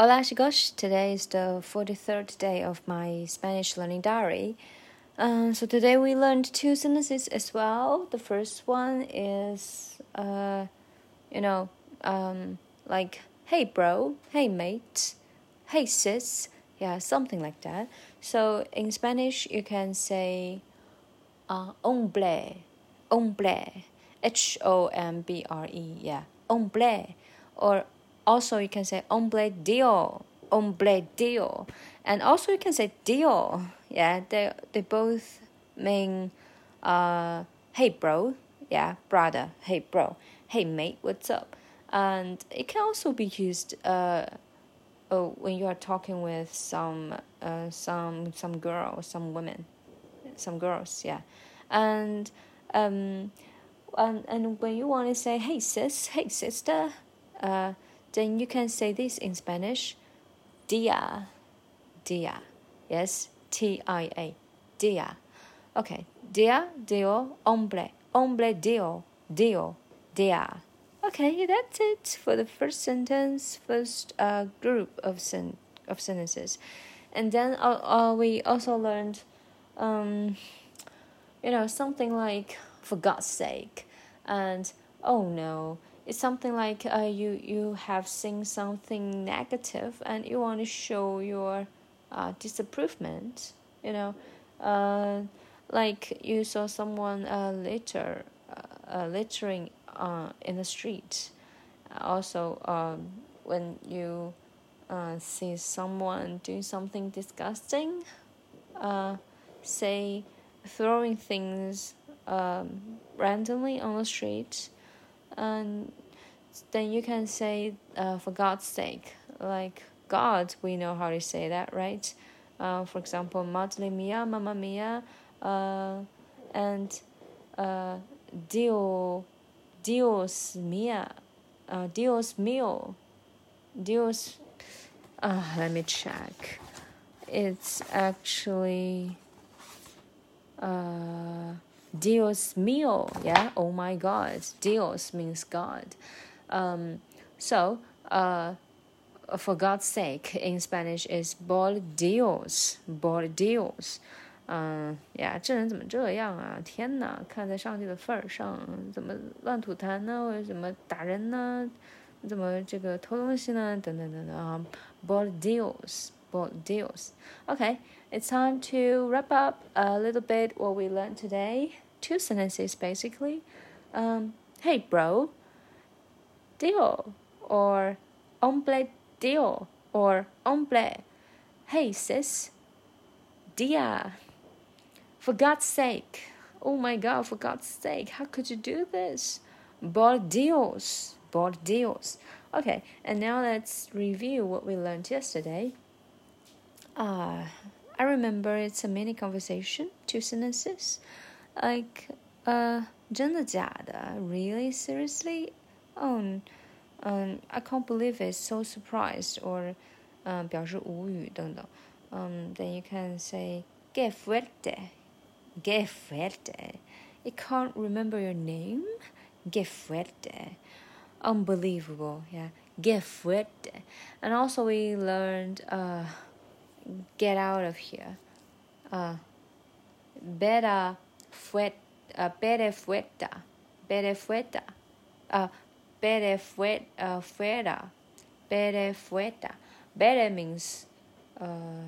Hola chicos, today is the 43rd day of my Spanish learning diary. Um, so today we learned two sentences as well. The first one is, uh, you know, um, like, hey bro, hey mate, hey sis, yeah, something like that. So in Spanish, you can say, uh, hombre, hombre, H O M B R E, yeah, hombre, or also, you can say hombre dio, hombre dio, and also you can say dio. Yeah, they they both mean, uh, hey bro, yeah, brother, hey bro, hey mate, what's up? And it can also be used, uh, oh, when you are talking with some, uh, some some girl, some women, some girls, yeah, and um, and and when you want to say hey sis, hey sister, uh then you can say this in Spanish. Dia, dia. Yes, T I A, dia. Okay, dia, dio, hombre, hombre, dio, dio, dia. Okay, that's it for the first sentence, first uh, group of sen- of sentences, and then uh, uh, we also learned, um, you know, something like for God's sake, and oh no, it's something like uh, you you have seen something negative and you want to show your uh, disapproval. You know, uh, like you saw someone uh, litter, uh, littering uh, in the street. Also, um, when you uh, see someone doing something disgusting, uh, say throwing things um, randomly on the street and then you can say uh, for God's sake, like God, we know how to say that, right? Uh, for example, Madre mia, Mamma mia, uh, and uh, Dio, Dios mia, uh, Dios mio, Dios. Uh, let me check. It's actually. Uh, Dios mío, yeah, oh my God. Dios means God. Um, so, uh, for God's sake in Spanish is por Dios, por Dios. 嗯呀，这人怎么这样啊？天哪！看在上帝的份儿上，怎么乱吐痰呢？或者怎么打人呢？怎么这个偷东西呢？等等等等啊！Por Dios, por Dios. Okay, it's time to wrap up a little bit what we learned today. Two sentences basically. Um, hey, bro. Deal or hombre deal or hombre. Hey, sis. Dia. For God's sake. Oh my God, for God's sake, how could you do this? Por Dios. Por Dios. Okay, and now let's review what we learned yesterday. Uh, I remember it's a mini conversation, two sentences Like, uh, 真的假的? Really? Seriously? Oh, um, I can't believe it. So surprised or, um, 表示无语等等. Um, then you can say que fuerte, que fuerte. You can't remember your name? Que fuerte. Unbelievable, yeah. Que fuerte. And also we learned uh, get out of here. Uh, better fuet, uh, pere fueta, pere fueta, uh, pere fuet, uh, fuera, pere fueta. Pere means uh,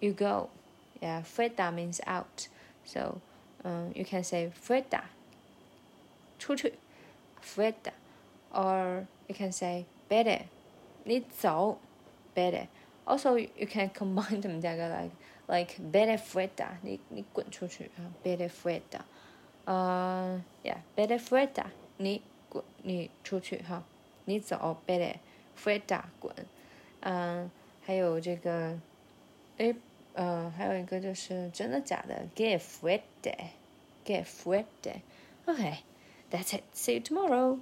you go. Yeah, fueta means out. So um, you can say fueta, 出去, fueta, or you can say pere, 你走, pere. Also, you can combine them together like like bere fueta，你你滚出去啊，bere fueta，呃，yeah，bere fueta，你滚你出去哈，你走，bere fueta 滚，嗯，还有这个，诶，呃，还有一个就是真的假的，que fuerte，que fuerte，OK，that's it，see you tomorrow。